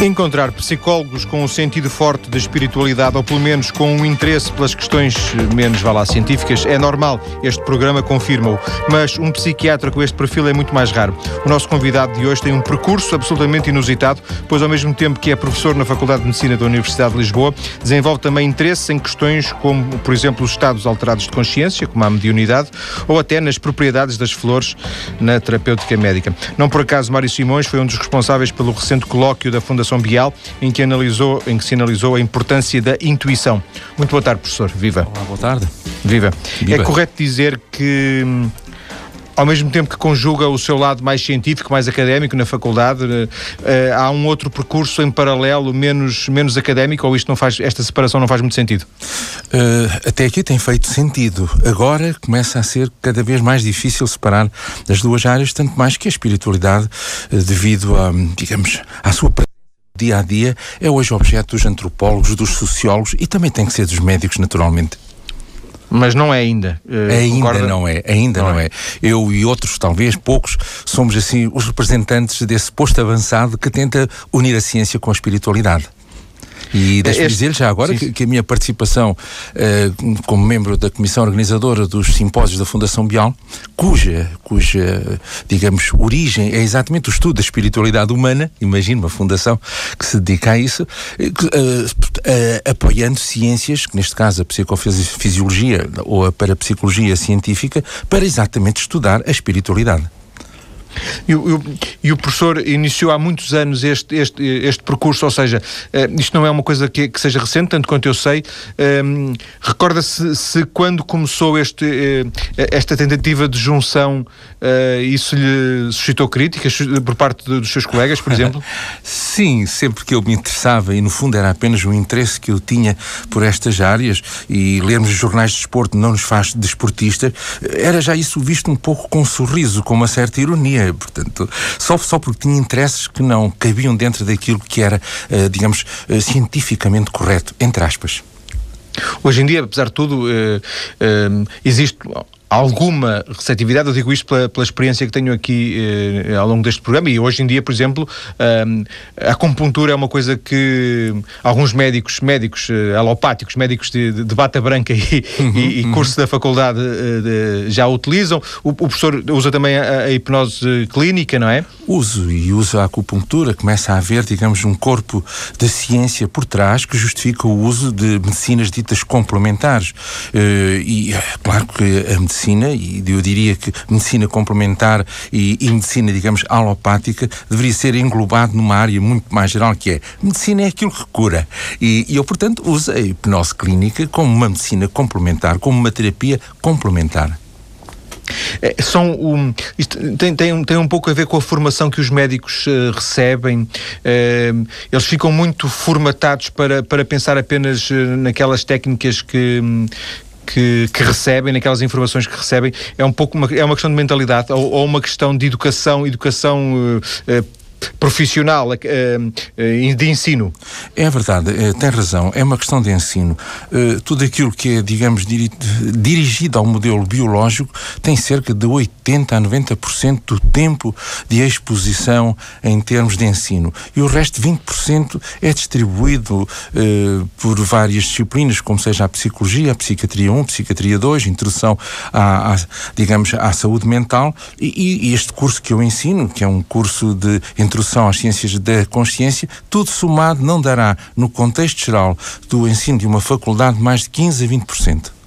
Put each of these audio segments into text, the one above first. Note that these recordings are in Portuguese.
Encontrar psicólogos com um sentido forte da espiritualidade, ou pelo menos com um interesse pelas questões menos, vá lá, científicas, é normal. Este programa confirma-o. Mas um psiquiatra com este perfil é muito mais raro. O nosso convidado de hoje tem um percurso absolutamente inusitado, pois ao mesmo tempo que é professor na Faculdade de Medicina da Universidade de Lisboa, desenvolve também interesse em questões como, por exemplo, os estados alterados de consciência, como a mediunidade, ou até nas propriedades das flores na terapêutica médica. Não por acaso, Mário Simões foi um dos responsáveis pelo recente colóquio da Fundação Fundação Bial, em que, analisou, em que se analisou a importância da intuição. Muito boa tarde, professor. Viva. Olá, boa tarde. Viva. Viva. É correto dizer que ao mesmo tempo que conjuga o seu lado mais científico, mais académico na faculdade, uh, há um outro percurso em paralelo menos, menos académico ou isto não faz, esta separação não faz muito sentido? Uh, até aqui tem feito sentido. Agora começa a ser cada vez mais difícil separar as duas áreas, tanto mais que a espiritualidade, devido a, digamos, à sua dia a dia, é hoje objeto dos antropólogos, dos sociólogos e também tem que ser dos médicos, naturalmente. Mas não é ainda. Uh, ainda concorda? não é, ainda não, não é. é. Eu e outros, talvez poucos, somos assim os representantes desse posto avançado que tenta unir a ciência com a espiritualidade. E deixe-me este... dizer já agora que, que, a minha participação uh, como membro da comissão organizadora dos simpósios da Fundação Bial, cuja, cuja, digamos, origem é exatamente o estudo da espiritualidade humana, imagino uma fundação que se dedica a isso, uh, uh, apoiando ciências, que neste caso a psicofisiologia ou a parapsicologia científica, para exatamente estudar a espiritualidade. E, o, e o professor iniciou há muitos anos este, este, este percurso, ou seja, uh, isto não é uma coisa que, que, seja recente, tanto quanto eu sei. Um, Recorda-se se quando começou este, uh, esta tentativa de junção, uh, isso lhe suscitou críticas por parte dos seus colegas, por exemplo? Sim, sempre que eu me interessava, e no fundo era apenas o interesse que eu tinha por estas áreas, e lermos os jornais de desporto não nos faz desportistas, era já isso visto um pouco com um sorriso, com uma certa ironia portanto, só, só porque tinha interesses que não cabiam dentro daquilo que era, uh, digamos, uh, cientificamente correto, entre aspas. Hoje em dia, apesar de tudo, uh, existe alguma receptividade, eu digo isto pela, pela experiência que tenho aqui eh, ao longo deste programa e hoje em dia, por exemplo, um, a acupuntura é uma coisa que alguns médicos, médicos uh, alopáticos, médicos de, de, de bata branca e, uhum, e, e uhum. curso da faculdade uh, de, já utilizam. O, o, professor usa também a, a, hipnose clínica, não é? Uso e usa a acupuntura, começa a haver, digamos, um corpo de ciência por trás que justifica o uso de medicinas ditas complementares. Uh, e claro que a medicina medicina, e eu diria que medicina complementar e, e, medicina, digamos, alopática, deveria ser englobado numa área muito mais geral, que é medicina é aquilo que cura. E, e eu, portanto, uso a hipnose clínica como uma medicina complementar, como uma terapia complementar. É, são um, tem, tem, tem um pouco a ver com a formação que os médicos uh, recebem. Uh, eles ficam muito formatados para, para pensar apenas uh, naquelas técnicas que, que, que, recebem, naquelas informações que recebem, é um pouco uma, é uma questão de mentalidade ou, ou uma questão de educação, educação uh, profissional uh, de ensino. É verdade, tem razão, é uma questão de ensino. tudo aquilo que é, digamos, diri dirigido ao modelo biológico tem cerca de 80 a 90% do tempo de exposição em termos de ensino. E o resto, 20%, é distribuído por várias disciplinas, como seja a psicologia, a psiquiatria 1, psiquiatria 2, introdução à, à digamos, à saúde mental e, e este curso que eu ensino, que é um curso de introdução às ciências da consciência, tudo somado não dará, no contexto geral do ensino de uma faculdade, mais de 15 a 20%.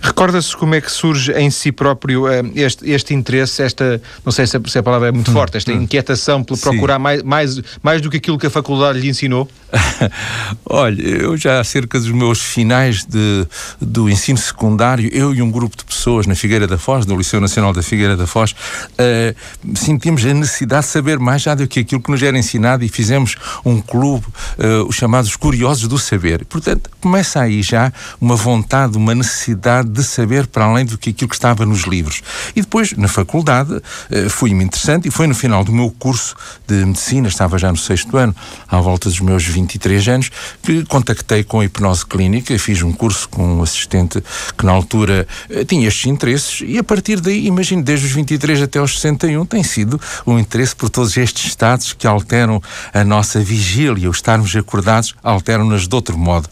Recorda-se como é que surge em si próprio uh, este, este interesse, esta, não sei se a, palavra é muito hum, forte, esta hum. inquietação por procurar mais, mais, mais do que aquilo que a faculdade lhe ensinou? Olha, eu já cerca dos meus finais de, do ensino secundário, eu e um grupo de pessoas na Figueira da Foz, no Liceu Nacional da Figueira da Foz, uh, sentimos a necessidade de saber mais já do que aquilo que nos era ensinado e fizemos um clube, uh, os chamados Curiosos do Saber. Portanto, começa aí já uma vontade, uma necessidade necessidade de saber para além do que aquilo que estava nos livros. E depois, na faculdade, uh, fui-me interessante e foi no final do meu curso de medicina, estava já no sexto ano, à volta dos meus 23 anos, que contactei com a hipnose clínica, fiz um curso com um assistente que na altura uh, tinha estes interesses e a partir daí, imagino, desde os 23 até aos 61, tem sido um interesse por todos estes estados que alteram a nossa vigília, o estarmos acordados alteram-nas de outro modo.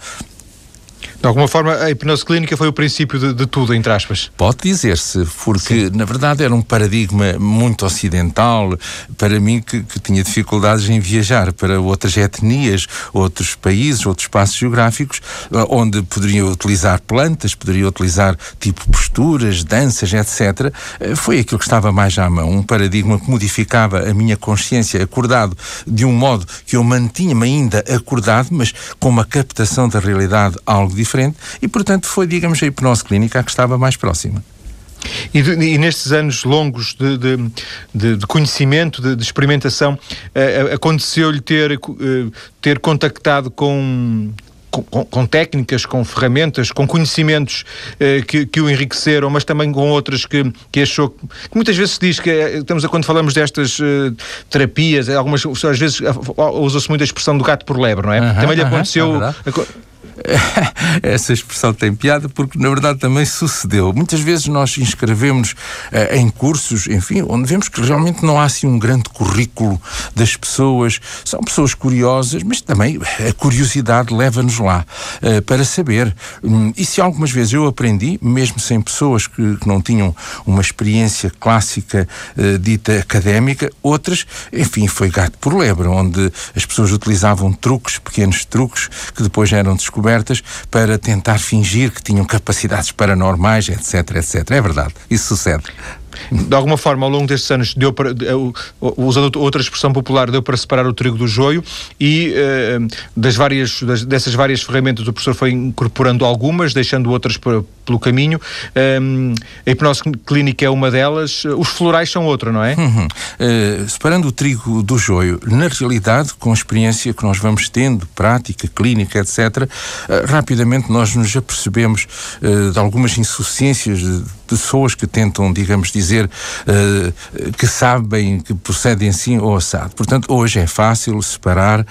De alguma forma, a hipnose clínica foi o princípio de, de tudo, entre aspas. Pode dizer-se, porque Sim. na verdade era um paradigma muito ocidental para mim que, que, tinha dificuldades em viajar para outras etnias, outros países, outros espaços geográficos, eh, onde poderia utilizar plantas, poderia utilizar tipo posturas, danças, etc. Eh, foi aquilo que estava mais à mão, um paradigma que modificava a minha consciência acordado de um modo que eu mantinha-me ainda acordado, mas com uma captação da realidade algo diferente diferente e, portanto, foi, digamos, a hipnose clínica a que estava mais próxima. E, e, nestes anos longos de, de, de, de conhecimento, de, experimentação, uh, aconteceu-lhe ter, uh, ter contactado com, com, com, técnicas, com ferramentas, com conhecimentos uh, que, que, o enriqueceram, mas também com outras que, que achou que muitas vezes se diz que estamos a, quando falamos destas terapias, algumas às vezes usa-se muito a expressão do gato por lebre, não é? Também lhe aconteceu. é essa expressão tem piada porque na verdade também sucedeu. Muitas vezes nós inscrevemos uh, em cursos, enfim, onde vemos que realmente não há assim um grande currículo das pessoas. São pessoas curiosas, mas também a curiosidade leva-nos lá uh, para saber. Um, e se algumas vezes eu aprendi, mesmo sem pessoas que, que não tinham uma experiência clássica uh, dita académica, outras, enfim, foi gato por lebre, onde as pessoas utilizavam truques, pequenos truques, que depois eram descobertos descobertas para tentar fingir que tinham capacidades paranormais, etc, etc. É verdade, isso sucede de alguma forma, ao longo destes anos, deu para, usando outra expressão popular, deu para separar o trigo do joio e uh, das várias, dessas várias ferramentas o professor foi incorporando algumas, deixando outras pelo caminho. Um, a hipnose clínica é uma delas, os florais são outra, não é? Uhum. Uh, separando o trigo do joio, na realidade, com a experiência que nós vamos tendo, prática, clínica, etc., uh, eh, rapidamente nós nos apercebemos de algumas insuficiências de pessoas que tentam, digamos, dizer uh, que sabem que procedem assim ou assado. Portanto, hoje é fácil separar, uh,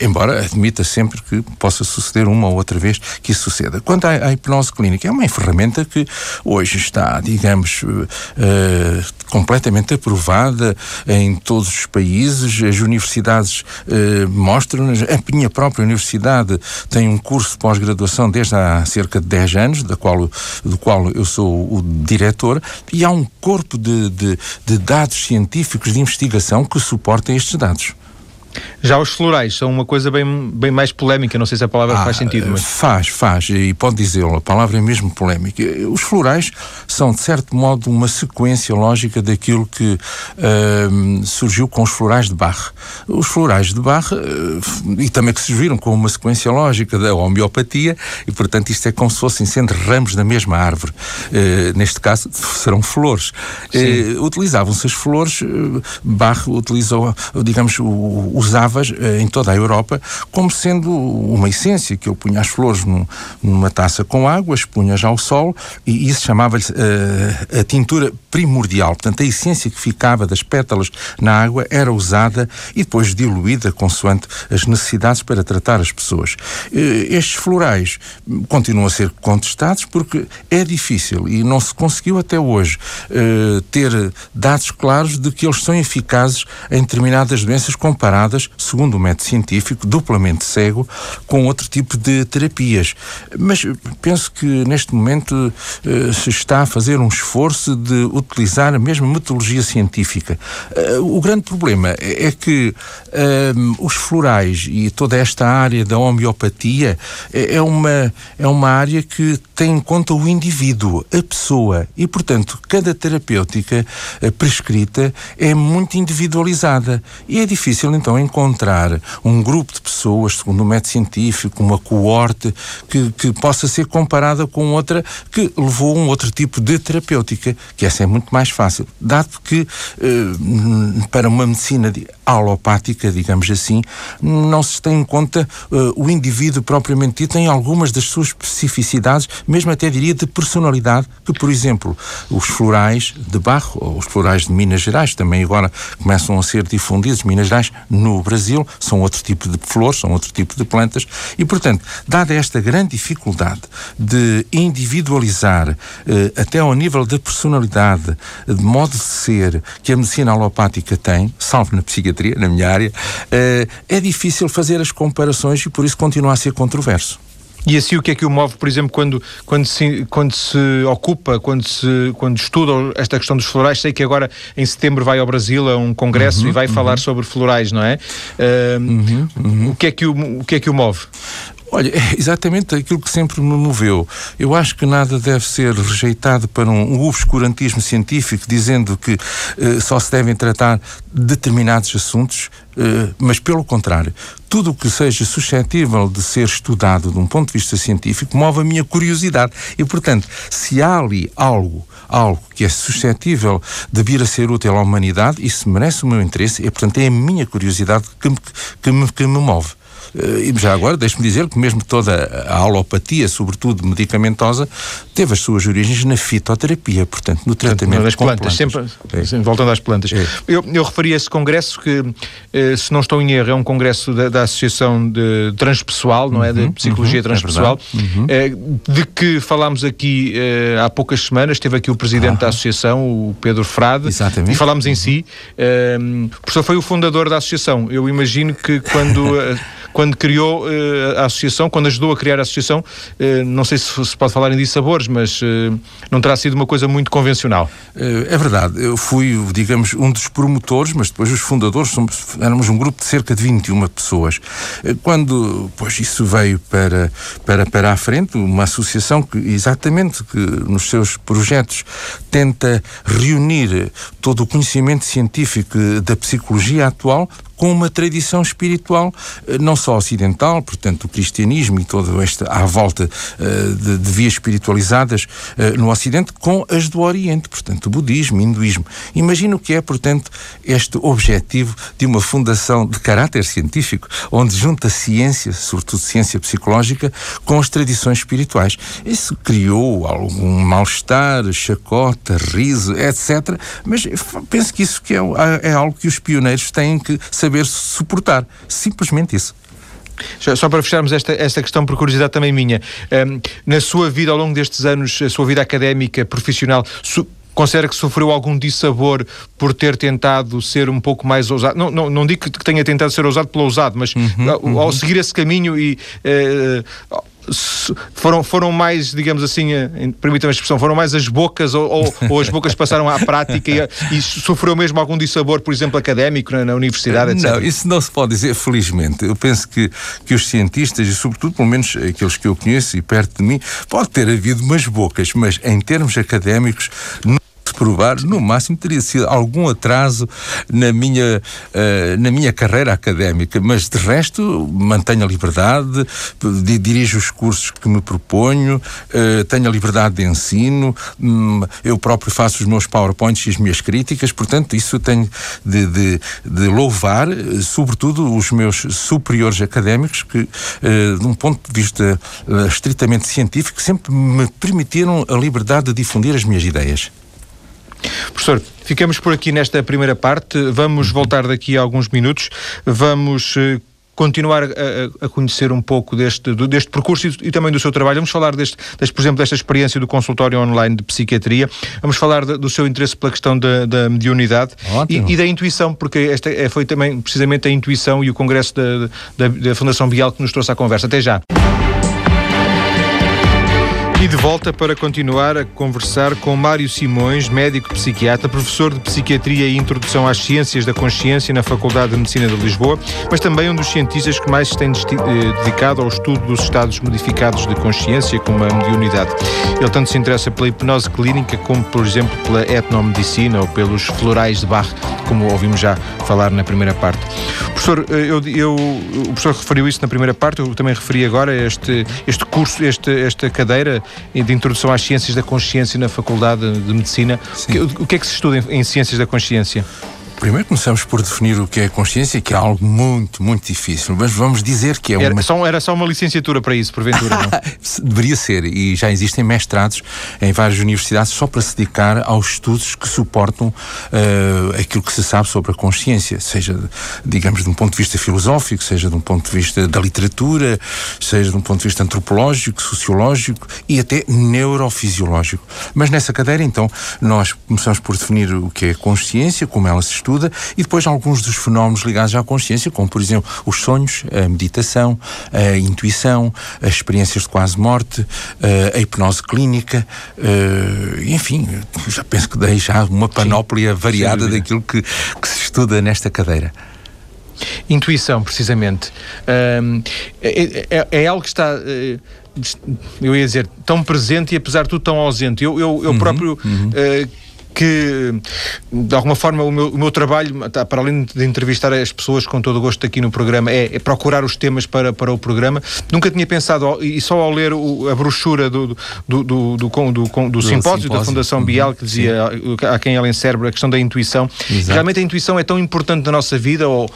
embora admita sempre que possa suceder uma ou outra vez que isso suceda. Quanto à, à hipnose clínica, é uma ferramenta que hoje está, digamos, uh, completamente aprovada em todos os países. As universidades mostram-nos. A minha própria universidade tem um curso de pós-graduação desde há cerca de 10 anos, da qual, do qual eu sou o diretor, e há um corpo de, de, de dados científicos de investigação que suportem estes dados. Já os florais são uma coisa bem, bem mais polémica, não sei se a palavra ah, faz sentido. Mas... Faz, faz, e pode dizê-lo, a palavra é mesmo polémica. Os florais são, de certo modo, uma sequência lógica daquilo que uh, surgiu com os florais de Bach. Os florais de Bach, uh, e também que se viram com uma sequência lógica da homeopatia, e portanto isto é como se fossem sendo ramos da mesma árvore. Uh, neste caso, serão flores. Utilizavam-se as flores, Bach utilizou, digamos, os usavas eh, em toda a Europa como sendo uma essência, que eu punha as flores num, numa taça com água, expunhas ao sol e isso chamava-lhe uh, a tintura primordial. Portanto, a essência que ficava das pétalas na água era usada e depois diluída consoante as necessidades para tratar as pessoas. Uh, estes florais continuam a ser contestados porque é difícil e não se conseguiu até hoje uh, ter dados claros de que eles são eficazes em determinadas doenças comparadas segundo o método científico, duplamente cego, com outro tipo de terapias. Mas penso que neste momento uh, se está a fazer um esforço de utilizar a mesma metodologia científica. Uh, o grande problema é, que uh, os florais e toda esta área da homeopatia é, é, uma, é uma área que tem em conta o indivíduo, a pessoa, e portanto cada terapêutica prescrita é muito individualizada e é difícil então encontrar um grupo de pessoas, segundo o método científico, uma coorte, que, que possa ser comparada com outra que levou um outro tipo de terapêutica, que essa é muito mais fácil, dado que eh, para uma medicina alopática, digamos assim, não se tem em conta uh, o indivíduo propriamente dito em algumas das suas especificidades, mesmo até diria de personalidade, que, por exemplo, os florais de Barro, ou os florais de Minas Gerais, também agora começam a ser difundidos, Minas Gerais, no Brasil, são outro tipo de flores, são outro tipo de plantas, e, portanto, dada esta grande dificuldade de individualizar uh, até ao nível da personalidade, de modo de ser, que a medicina alopática tem, salvo na psiquiatria, na minha área, uh, é difícil fazer as comparações e por isso continua a ser controverso. E assim o que é que o move, por exemplo, quando, quando, se, quando se ocupa, quando, se, quando estuda esta questão dos florais? Sei que agora em setembro vai ao Brasil a um congresso uhum, e vai uhum. falar sobre florais, não é? Uh, uhum, o, que é que o, o que é que o move? Olha, é exatamente aquilo que sempre me moveu. Eu acho que nada deve ser rejeitado para um, obscurantismo científico dizendo que uh, só se devem tratar determinados assuntos, uh, mas pelo contrário, tudo o que seja suscetível de ser estudado de um ponto de vista científico move a minha curiosidade. E, portanto, se há ali algo, algo que é suscetível de vir a ser útil à humanidade, isso merece o meu interesse e, portanto, é a minha curiosidade que me, que me, que me move. Eh, e já agora, deixe-me dizer que mesmo toda a alopatia, sobretudo medicamentosa, teve as suas origens na fitoterapia, portanto, no tratamento das plantas. plantas. Sempre, é. voltando às plantas. É. Eu, eu referi a esse congresso que, eh, se não estou em erro, é um congresso da, da Associação de Transpessoal, não é? De uhum, Psicologia uhum, é Transpessoal, é uhum. eh, de que falámos aqui há poucas semanas. Teve aqui o presidente da associação, o Pedro Frade, Exatamente. e falámos em si. Eh, o professor foi o fundador da associação. Eu imagino que quando. Eh, quando criou uh, a associação, quando ajudou a criar a associação, uh, não sei se se pode falar em dissabores, mas uh, não terá sido uma coisa muito convencional. É verdade, eu fui, digamos, um dos promotores, mas depois os fundadores, somos, éramos um grupo de cerca de 21 pessoas. Quando, pois, isso veio para, para, para a frente, uma associação que, exatamente, que nos seus projetos tenta reunir todo o conhecimento científico da psicologia atual com uma tradição espiritual eh, não só ocidental, portanto o cristianismo e todo este à volta uh, de, de, vias espiritualizadas uh, no Ocidente, com as do Oriente, portanto o budismo, o hinduísmo. Imagino que é, portanto, este objetivo de uma fundação de caráter científico, onde junta ciência, sobretudo ciência psicológica, com as tradições espirituais. Isso criou algum mal-estar, chacota, riso, etc. Mas penso que isso que é, é algo que os pioneiros têm que saber saber suportar. Simplesmente isso. Só para fecharmos esta, esta questão, por curiosidade também minha, um, na sua vida, ao longo destes anos, a sua vida académica, profissional, considera que sofreu algum dissabor por ter tentado ser um pouco mais ousado? Não, não, não digo que tenha tentado ser ousado pelo ousado, mas uhum, ao, ao uhum. seguir esse caminho e. Uh, foram, foram mais, digamos assim, eh, permitam a expressão, foram mais as bocas ou, ou, ou as bocas passaram à prática e, e, sofreu mesmo algum dissabor, por exemplo, académico na, na universidade, etc. Não, isso não se pode dizer, felizmente. Eu penso que, que os cientistas, e sobretudo, pelo menos aqueles que eu conheço e perto de mim, pode ter havido umas bocas, mas em termos académicos provar, no máximo teria sido algum atraso na minha, uh, na minha carreira académica, mas de resto mantenho a liberdade, dirijo os cursos que me proponho, uh, tenho a liberdade de ensino, um, eu próprio faço os meus PowerPoints e as minhas críticas, portanto, isso tenho de, de, de louvar, sobretudo os meus superiores académicos, que, uh, de um ponto de vista estritamente científico, sempre me permitiram a liberdade de difundir as minhas ideias. Professor, ficamos por aqui nesta primeira parte. Vamos voltar daqui a alguns minutos. Vamos eh, continuar a, a, conhecer um pouco deste, deste percurso e, e, também do seu trabalho. Vamos falar, deste, deste, por exemplo, desta experiência do consultório online de psiquiatria. Vamos falar de, do seu interesse pela questão da, da mediunidade e, e, da intuição, porque esta é, foi também precisamente a intuição e o congresso da, da, da Fundação Bial que nos trouxe à conversa. Até já. E de volta para continuar a conversar com Mário Simões, médico psiquiatra, professor de Psiquiatria e Introdução às Ciências da Consciência na Faculdade de Medicina de Lisboa, mas também um dos cientistas que mais se tem eh, dedicado ao estudo dos estados modificados de consciência, como a mediunidade. Ele tanto se interessa pela hipnose clínica, como, por exemplo, pela etnomedicina ou pelos florais de Bach, como ouvimos já falar na primeira parte. Professor, eh, eu, eu, o professor referiu isso na primeira parte, eu também referi agora este, este curso, este, esta cadeira de introdução às ciências da consciência na Faculdade de Medicina. O, o que é que se estuda em, em ciências da consciência? Primeiro começamos por definir o que é consciência, que é algo muito, muito difícil, mas vamos dizer que é era uma... Só, era só uma licenciatura para isso, porventura, não? Deveria ser, e já existem mestrados em várias universidades só para se dedicar aos estudos que suportam uh, aquilo que se sabe sobre a consciência, seja, digamos, de um ponto de vista filosófico, seja de um ponto de vista da literatura, seja de um ponto de vista antropológico, sociológico e até neurofisiológico. Mas nessa cadeira, então, nós começamos por definir o que é consciência, como ela se estuda e depois alguns dos fenómenos ligados à consciência, como por exemplo os sonhos, a meditação, a intuição, as experiências de quase morte, a hipnose clínica, enfim, já penso que dei já uma panóplia Sim, variada daquilo que, que se estuda nesta cadeira. Intuição, precisamente. é, é, é, algo que está. Eh, eu ia dizer, tão presente e apesar de tudo tão ausente. Eu, eu, eu uhum, próprio uhum. Uh, que, de alguma forma, o meu, o meu trabalho, tá, para além de entrevistar as pessoas com todo o gosto aqui no programa, é, é procurar os temas para, para o programa. Nunca tinha pensado, e só ao ler o, a brochura do, do, do, do, do, do, do simpósio, da Fundação uhum. Bial, que dizia a, a quem ela encerba a questão da intuição, Exato. realmente a intuição é tão importante na nossa vida, ou,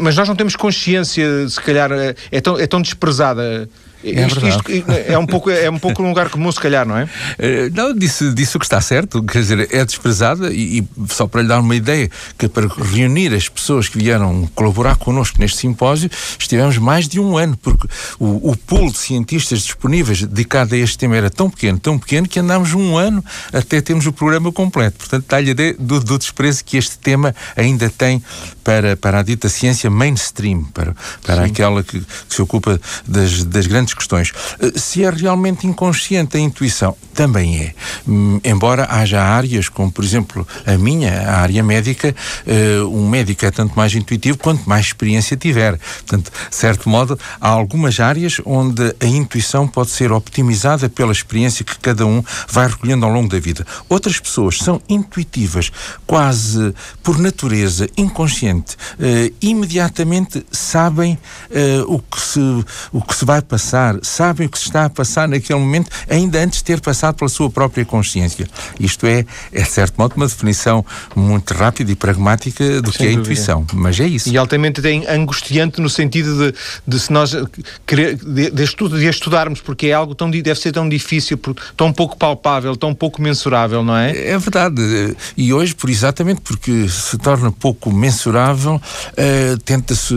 mas nós não temos consciência, se calhar, é tão, é tão desprezada é, isto, isto, é, um pouco, é um pouco um lugar comum, se calhar, não é? Eh, não, disse, disse o que está certo, quer dizer, é desprezada e, e, só para lhe dar uma ideia, que para reunir as pessoas que vieram colaborar connosco neste simpósio, estivemos mais de um ano, porque o, o pool de cientistas disponíveis dedicado a este tema era tão pequeno, tão pequeno, que andámos um ano até termos o programa completo. Portanto, dá-lhe a ideia do, do desprezo que este tema ainda tem para, para a dita ciência mainstream, para, para aquela que, que se ocupa das, das grandes grandes questões. Eh, se é realmente inconsciente a intuição, também é. Hum, embora haja áreas, como por exemplo a minha, a área médica, uh, um médico é tanto mais intuitivo quanto mais experiência tiver. Portanto, de certo modo, há algumas áreas onde a intuição pode ser optimizada pela experiência que cada um vai recolhendo ao longo da vida. Outras pessoas são intuitivas, quase por natureza, inconsciente, uh, imediatamente sabem o, que se, o que se vai passar passar, sabem o que se está a passar naquele momento, ainda antes de ter passado pela sua própria consciência. Isto é, é de certo modo, uma definição muito rápida e pragmática do Sem que é a intuição. Mas é isso. E altamente é angustiante no sentido de, de se nós querer, de, de, estudo, de estudarmos, porque é algo tão deve ser tão difícil, tão pouco palpável, tão pouco mensurável, não é? É verdade. E hoje, por exatamente porque se torna pouco mensurável, uh, tenta-se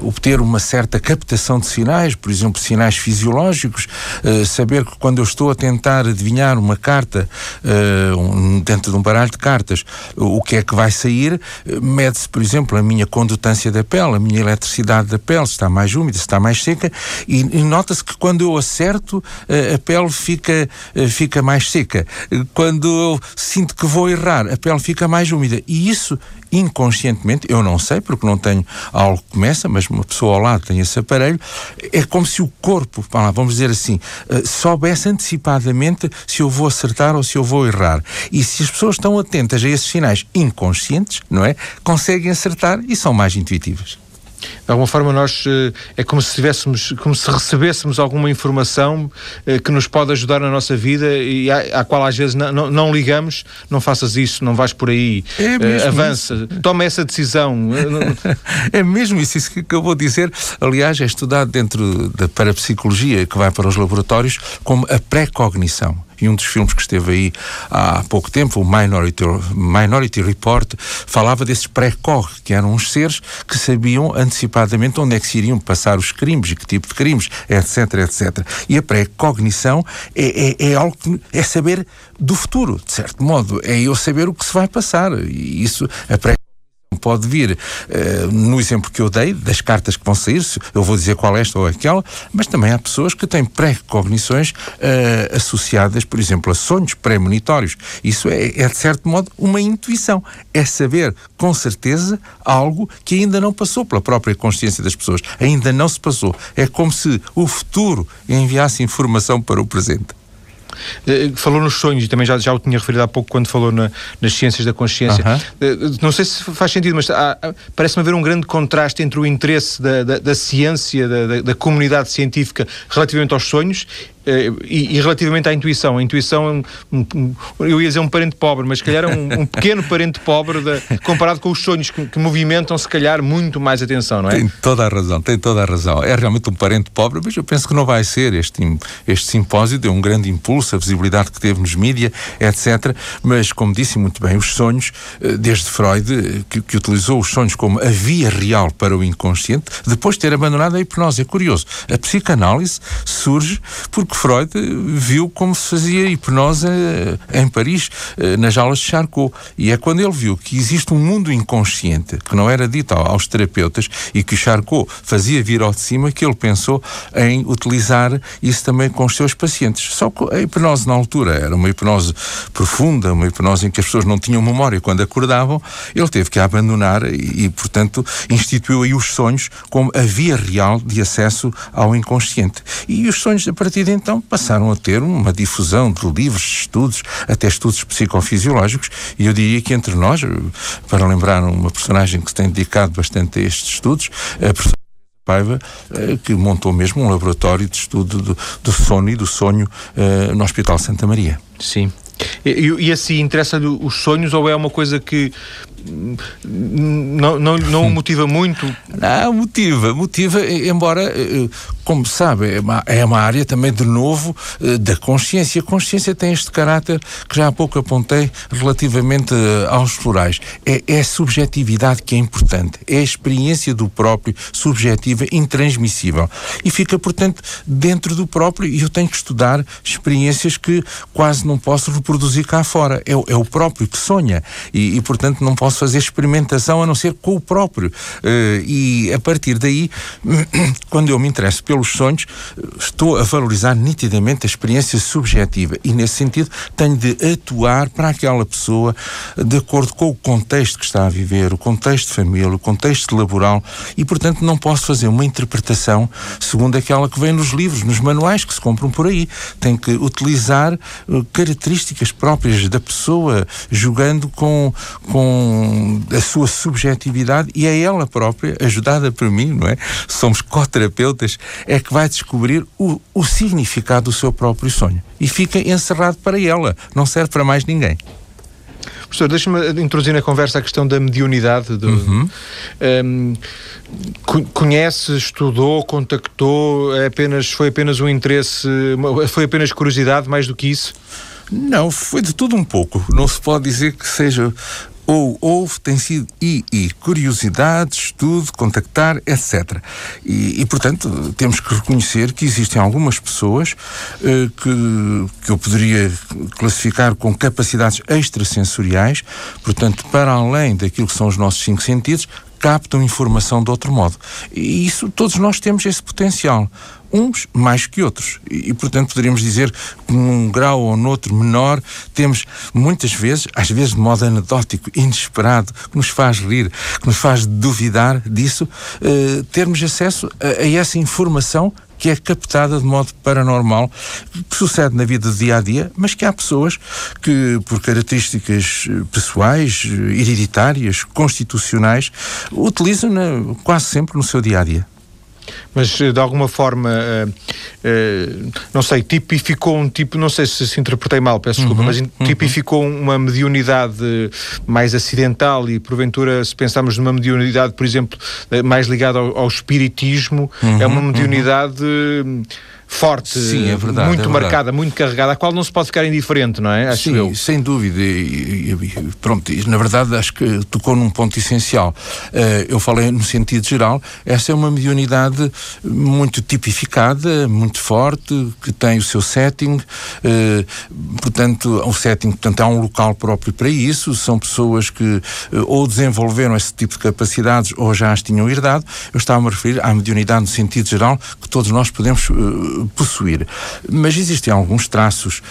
obter uma certa captação de sinais, por exemplo, sinais sinais fisiológicos, uh, saber que quando eu estou a tentar adivinhar uma carta um, dentro de um baralho de cartas, o que é que vai sair, mede-se, por exemplo, a minha condutância da pele, a minha eletricidade da pele, se está mais úmida, se está mais seca, e, e nota-se que quando eu acerto, a pele fica, fica mais seca. Quando eu sinto que vou errar, a pele fica mais úmida. E isso inconscientemente, eu não sei porque não tenho algo que começa, mas uma pessoa ao lado tem esse aparelho, é como se o corpo, vamos dizer assim, uh, soubesse antecipadamente se eu vou acertar ou se eu vou errar. E se as pessoas estão atentas a esses sinais inconscientes, não é? Conseguem acertar e são mais intuitivas. De alguma forma nós eh, é como se tivéssemos, como se recebêssemos alguma informação eh, que nos pode ajudar na nossa vida e à, à qual às vezes não, não, não, ligamos, não faças isso, não vais por aí, é avança, isso. toma essa decisão. é mesmo isso, isso que eu vou dizer. Aliás, é estudado dentro da parapsicologia que vai para os laboratórios como a pré-cognição e um dos filmes que esteve aí há pouco tempo, o Minority, Minority Report, falava desses pré-cog, que eram uns seres que sabiam antecipadamente onde é que se iriam passar os crimes e que tipo de crimes, etc, etc. E a pré-cognição é, é, é algo que é saber do futuro, de certo modo. É eu saber o que se vai passar. E isso, a pré pode vir, uh, no exemplo que eu dei, das cartas que vão sair, eu vou dizer qual é esta ou aquela, mas também há pessoas que têm pré-cognições uh, associadas, por exemplo, a sonhos premonitórios. Isso é, é, de certo modo, uma intuição. É saber, com certeza, algo que ainda não passou pela própria consciência das pessoas. Ainda não se passou. É como se o futuro enviasse informação para o presente. Eh, falou nos sonhos e também já, já o tinha referido há pouco quando falou na, nas ciências da consciência. Uh -huh. Não sei se faz sentido, mas parece-me haver um grande contraste entre o interesse da, da, da ciência, da, da, comunidade científica relativamente aos sonhos eh, e, e, relativamente à intuição, a intuição é um, um, eu ia dizer um parente pobre, mas se calhar é um, um pequeno parente pobre de, comparado com os sonhos que, que, movimentam, se calhar, muito mais atenção, não é? Tem toda a razão, tem toda a razão. É realmente um parente pobre, mas eu penso que não vai ser. Este, este simpósio deu um grande impulso, a visibilidade que teve nos mídias, etc. Mas, como disse muito bem, os sonhos, eh, desde Freud, eh, que, que utilizou os sonhos como a via real para o inconsciente, depois de ter abandonado a hipnose. É curioso. A psicanálise surge porque que Freud viu como se fazia hipnose eh, em Paris, eh, nas aulas de Charcot. E é quando ele viu que existe um mundo inconsciente, que não era dito aos terapeutas, e que Charcot fazia vir ao de cima, que ele pensou em utilizar isso também com os seus pacientes. Só que a hipnose na altura era uma hipnose profunda, uma hipnose em que as pessoas não tinham memória quando acordavam, ele teve que abandonar e portanto, instituiu aí os sonhos como a via real de acesso ao inconsciente. E os sonhos, a partir de então passaram a ter uma difusão de livros, de estudos, até estudos psicofisiológicos, e eu diria que entre nós, para lembrar uma personagem que se tem dedicado bastante a estes estudos, a professora Paiva, eh, que montou mesmo um laboratório de estudo do, do sono e do sonho uh, no Hospital Santa Maria. Sim. E, e, assim, interessa-lhe os sonhos ou é uma coisa que não, não, não motiva muito? Não, motiva, motiva, embora, eh, como sabe, é uma, é uma área também, de novo, eh, da consciência. A consciência tem este caráter que já há pouco apontei relativamente eh, aos florais. É, é a subjetividade que é importante, é a experiência do próprio, subjetiva, intransmissível. E fica, portanto, dentro do próprio, e eu tenho que estudar experiências que quase não posso reproduzir cá fora. É, é o próprio que sonha. E, e, portanto, não posso posso fazer experimentação a não ser com o próprio. Uh, e a partir daí, quando eu me interesso pelos sonhos, estou a valorizar nitidamente a experiência subjetiva e, nesse sentido, tenho de atuar para aquela pessoa de acordo com o contexto que está a viver, o contexto de família, o contexto laboral e, portanto, não posso fazer uma interpretação segundo aquela que vem nos livros, nos manuais que se compram por aí. Tem que utilizar uh, características próprias da pessoa, jogando com, com a sua subjetividade e é ela própria, ajudada por mim, não é? Somos coterapeutas, é que vai descobrir o, o significado do seu próprio sonho. E fica encerrado para ela, não serve para mais ninguém. Professor, deixa-me introduzir na conversa a questão da mediunidade. Do, uhum. um, conhece, estudou, contactou, é apenas, foi apenas um interesse, foi apenas curiosidade, mais do que isso? Não, foi de tudo um pouco. Não se pode dizer que seja ou houve, tem sido e, e curiosidade, estudo, contactar, etc. E, e, portanto, temos que reconhecer que existem algumas pessoas eh, que, que eu poderia classificar com capacidades extrasensoriais, portanto, para além daquilo que são os nossos cinco sentidos, captam informação de outro modo. E isso, todos nós temos esse potencial uns mais que outros. E, e, portanto, poderíamos dizer que num grau ou noutro menor, temos muitas vezes, às vezes de modo anedótico, inesperado, que nos faz rir, que nos faz duvidar disso, uh, termos acesso a, a essa informação que é captada de modo paranormal, que sucede na vida do dia a dia, mas que há pessoas que, por características eh, pessoais, eh, hereditárias, constitucionais, utilizam -na quase sempre no seu dia a dia mas eh, de alguma forma, uh, uh, não sei, tipificou um tipo, não sei se se interpretei mal, peço desculpa, uhum, mas uhum. tipificou uhum. uma mediunidade mais acidental e porventura, se pensarmos numa mediunidade, por exemplo, mais ligada ao, ao espiritismo, uhum, é uma uhum. mediunidade forte, Sim, é verdade, muito é marcada, muito carregada, a qual não se pode ficar indiferente, não é? Acho Sim, eu. sem dúvida. E, e, pronto, na verdade acho que tocou num ponto essencial. Uh, eu falei no sentido geral, essa é uma mediunidade muito tipificada, muito forte, que tem o seu setting, uh, portanto, o setting portanto, há um local próprio para isso, são pessoas que uh, ou desenvolveram esse tipo de capacidades ou já as tinham herdado. Eu estava a referir à mediunidade no sentido geral, que todos nós podemos possuir. Mas existem alguns traços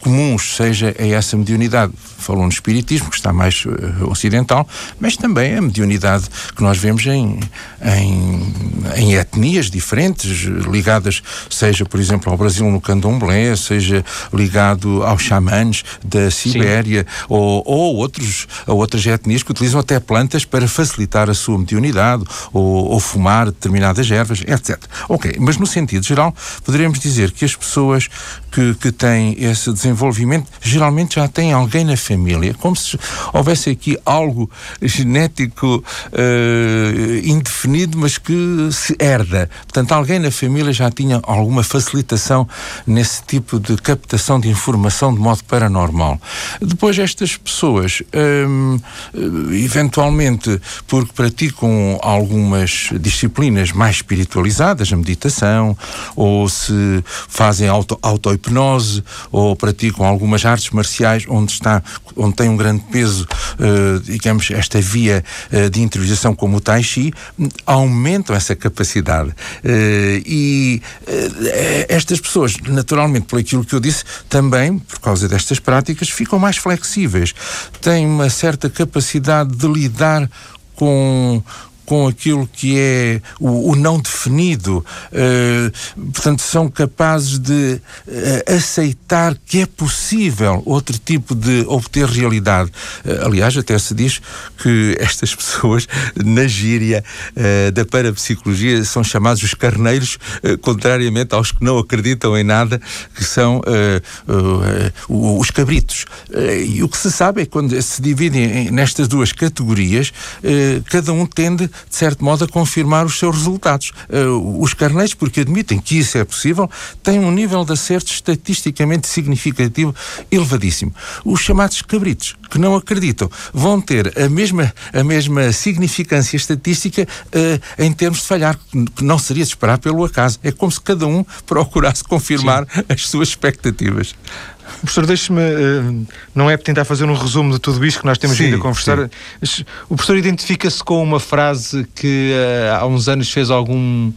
comuns, seja a essa mediunidade. Falou no espiritismo, que está mais ocidental, mas também a mediunidade que nós vemos em, em, em etnias diferentes, ligadas, seja, por exemplo, ao Brasil no candomblé, seja ligado aos xamãs da Sibéria ou, ou outros, a outras etnias que utilizam até plantas para facilitar a sua mediunidade ou, ou fumar determinadas ervas, etc. Ok, mas no sentido geral, poderemos dizer que as pessoas que, que têm esse desenvolvimento geralmente já têm alguém na família, como se houvesse aqui algo genético uh, indefinido, mas que se herda. Portanto, alguém na família já tinha alguma facilitação nesse tipo de captação de informação de modo paranormal. Depois, estas pessoas, um, eventualmente, porque praticam algumas disciplinas mais espiritualizadas, a meditação, ou se fazem auto, auto-hipnose, ou praticam algumas artes marciais onde está, onde tem um grande peso, uh, digamos, esta via uh, de interiorização como o Tai Chi, aumentam essa capacidade. Uh, e estas pessoas, naturalmente, por aquilo que eu disse, também, por causa destas práticas, ficam mais flexíveis, têm uma certa capacidade de lidar com, com aquilo que é o, o não definido, uh, portanto, são capazes de uh, aceitar que é possível outro tipo de obter realidade. Uh, aliás, até se diz que estas pessoas, na gíria da parapsicologia, são chamados os carneiros, contrariamente aos que não acreditam em nada, que são os cabritos. e o que se sabe é que quando se dividem nestas duas categorias, cada um tende de certo modo, a confirmar os seus resultados. Uh, os carneiros, porque admitem que isso é possível, têm um nível de acerto estatisticamente significativo elevadíssimo. Os chamados cabritos, que não acreditam, vão ter a mesma, a mesma significância estatística uh, em termos de falhar, que não seria de esperar pelo acaso. É como se cada um procurasse confirmar Sim. as suas expectativas. Professor, deixe-me. Uh, não é tentar fazer um resumo de tudo isto que nós temos sim, vindo a conversar. Sim. O professor identifica-se com uma frase que uh, há uns anos fez algum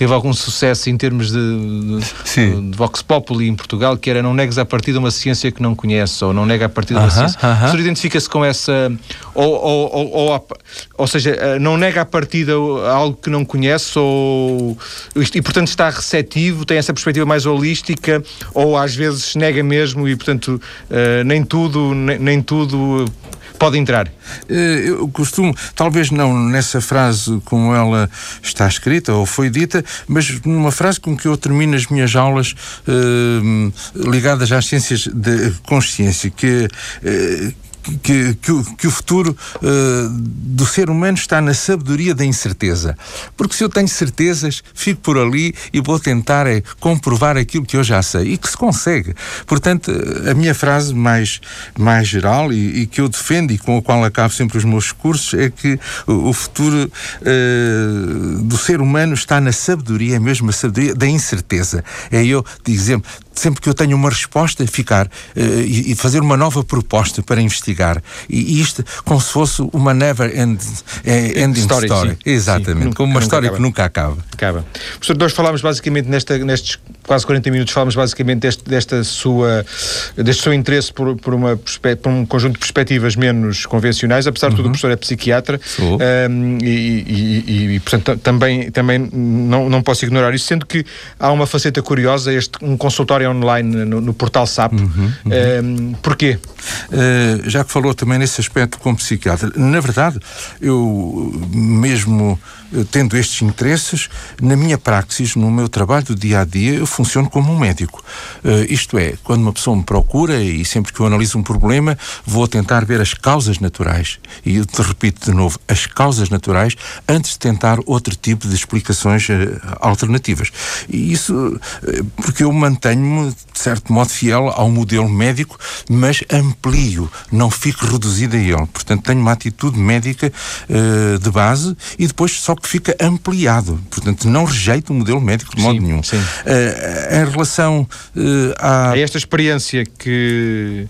teve algum sucesso em termos de, de, de, Vox Populi em Portugal, que era não negues a partir de uma ciência que não conhece, ou não nega a partir de uma uh -huh, ciência. Uh -huh. O senhor identifica-se com essa. Ou, ou, ou, ou, ou seja, eh, não nega a partida algo que não conhece, ou. E, portanto, está receptivo, tem essa perspectiva mais holística, ou às vezes nega mesmo e, portanto, uh, nem tudo, nem, nem tudo pode entrar? Eh, eu costumo, talvez não nessa frase como ela está escrita ou foi dita, mas numa frase com que eu termino as minhas aulas eh, ligadas às ciências de consciência, que eh, que, que, o, que o futuro uh, do ser humano está na sabedoria da incerteza. Porque se eu tenho certezas, fico por ali e vou tentar é, comprovar aquilo que eu já sei e que se consegue. Portanto, a minha frase mais, mais geral e, e que eu defendo e com a qual acabo sempre os meus cursos é que o, o futuro uh, do ser humano está na sabedoria, mesmo a sabedoria da incerteza. É eu, dizer sempre que eu tenho uma resposta, ficar uh, e, e, fazer uma nova proposta para investigar. E, isto como se fosse uma never end, eh, ending story. story. Exatamente, sim, como uma história acaba. que nunca acaba. Acaba. Professor, nós falámos basicamente nesta, nestes quase 40 minutos, falámos basicamente deste, desta sua, deste seu interesse por, por, uma, por um conjunto de perspectivas menos convencionais, apesar de tudo, o uhum. professor é psiquiatra um, e, e, e, portanto, também, também não, não posso ignorar isso, sendo que há uma faceta curiosa, este, um consultório online no, no portal SAP. Uhum, uhum. Um, porquê? Uh, já que falou também nesse aspecto como psiquiatra, na verdade, eu mesmo tendo estes interesses, na minha praxis, no meu trabalho do dia a dia, eu funciono como um médico. Uh, isto é, quando uma pessoa me procura e sempre que eu analiso um problema, vou tentar ver as causas naturais. E eu te repito de novo, as causas naturais, antes de tentar outro tipo de explicações uh, alternativas. E isso uh, porque eu mantenho-me, de certo modo, fiel ao modelo médico, mas amplio, não fico reduzido a ele. Portanto, tenho uma atitude médica de base e depois só que fica ampliado. Portanto, não rejeita o modelo médico de modo sim, nenhum. Sim. Uh, em relação uh, a... a esta experiência que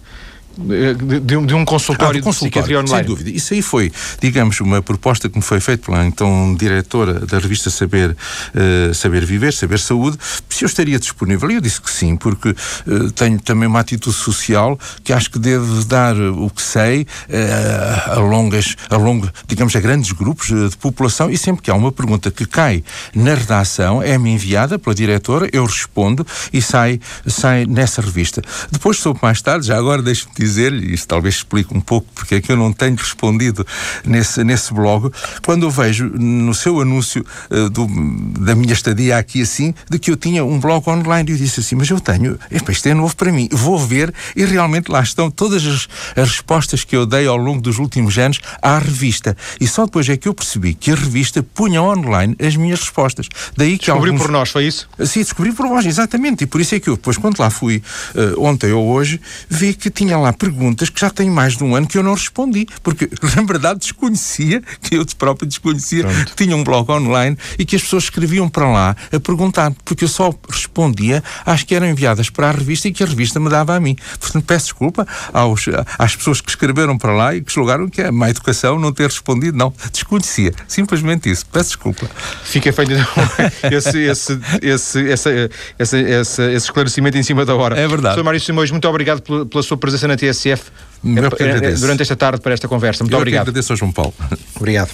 de, de um consultório, ah, consultório de online. Sem dúvida. Isso aí foi, digamos, uma proposta que me foi feita pela então diretora da revista Saber, uh, Saber Viver, Saber Saúde, se eu estaria disponível. E eu disse que sim, porque uh, tenho também uma atitude social que acho que devo dar o que sei uh, a longas, a longo, digamos, a grandes grupos de população e sempre que há uma pergunta que cai na redação, é-me enviada pela diretora, eu respondo e sai, sai nessa revista. Depois soube mais tarde, já agora deixe-me dizer-lhe, isso talvez explique um pouco porque é que eu não tenho respondido nesse, nesse blog, quando eu vejo no seu anúncio uh, do, da minha estadia aqui assim, de que eu tinha um blog online. E eu disse assim, mas eu tenho, epa, isto é novo para mim, vou ver e realmente lá estão todas as, as respostas que eu dei ao longo dos últimos anos à revista. E só depois é que eu percebi que a revista punha online as minhas respostas. Daí que Descobriu alguns... por nós, foi isso? Sim, descobri por nós, exatamente. E por isso é que eu depois, quando lá fui uh, ontem ou hoje, vi que tinha lá perguntas que já têm mais de um ano que eu não respondi, porque na verdade desconhecia, que eu próprio desconhecia, Pronto. que tinha um blog online e que as pessoas escreviam para lá a perguntar, porque eu só respondia às que eram enviadas para a revista e que a revista me dava a mim. Portanto, peço desculpa aos, às pessoas que escreveram para lá e que julgaram que é má educação não ter respondido. Não, desconhecia. Simplesmente isso. Peço desculpa. Fica feito então, esse, esse, esse, esse, esse, esse, esclarecimento em cima da hora. É verdade. Sr. Mário Simões, muito obrigado pela, pela sua presença na TSF é, é, durante esta tarde para esta conversa. Muito Eu obrigado. agradeço João Paulo. Obrigado.